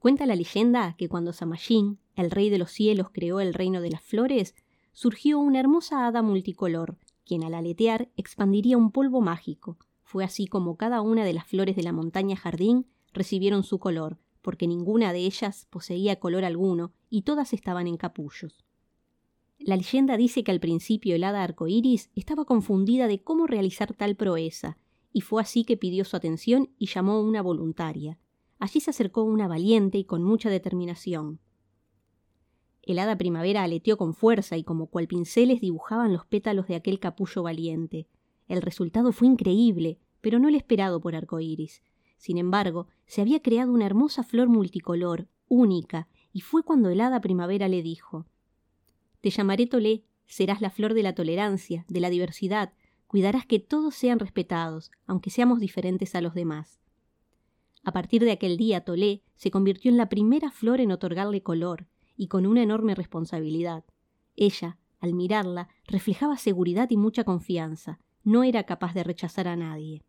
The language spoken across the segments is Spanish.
Cuenta la leyenda que cuando Samayín, el rey de los cielos, creó el reino de las flores, surgió una hermosa hada multicolor, quien al aletear expandiría un polvo mágico. Fue así como cada una de las flores de la montaña jardín recibieron su color, porque ninguna de ellas poseía color alguno y todas estaban en capullos. La leyenda dice que al principio el hada arcoíris estaba confundida de cómo realizar tal proeza, y fue así que pidió su atención y llamó a una voluntaria. Allí se acercó una valiente y con mucha determinación. El hada primavera aleteó con fuerza y como cual pinceles dibujaban los pétalos de aquel capullo valiente. El resultado fue increíble, pero no el esperado por arcoíris. Sin embargo, se había creado una hermosa flor multicolor, única, y fue cuando el hada primavera le dijo Te llamaré Tolé, serás la flor de la tolerancia, de la diversidad, cuidarás que todos sean respetados, aunque seamos diferentes a los demás. A partir de aquel día, Tolé se convirtió en la primera flor en otorgarle color, y con una enorme responsabilidad. Ella, al mirarla, reflejaba seguridad y mucha confianza, no era capaz de rechazar a nadie.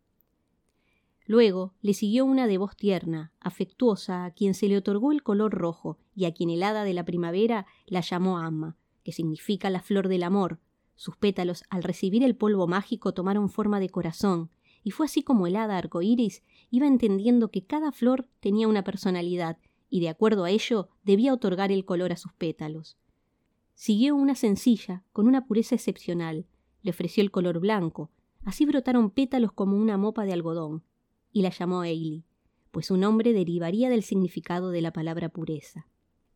Luego le siguió una de voz tierna, afectuosa, a quien se le otorgó el color rojo y a quien el hada de la primavera la llamó Amma, que significa la flor del amor, sus pétalos, al recibir el polvo mágico, tomaron forma de corazón, y fue así como el hada arcoíris iba entendiendo que cada flor tenía una personalidad, y de acuerdo a ello debía otorgar el color a sus pétalos. Siguió una sencilla, con una pureza excepcional, le ofreció el color blanco, así brotaron pétalos como una mopa de algodón, y la llamó Eili, pues su nombre derivaría del significado de la palabra pureza.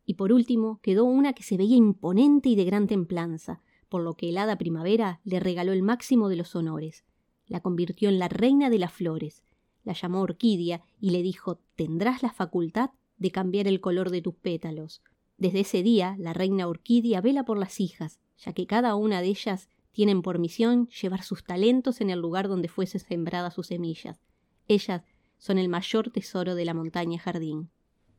Y por último quedó una que se veía imponente y de gran templanza, por lo que el hada primavera le regaló el máximo de los honores. La convirtió en la reina de las flores, la llamó Orquídea y le dijo tendrás la facultad de cambiar el color de tus pétalos. Desde ese día, la reina Orquídea vela por las hijas, ya que cada una de ellas tienen por misión llevar sus talentos en el lugar donde fuese sembrada sus semillas. Ellas son el mayor tesoro de la montaña jardín.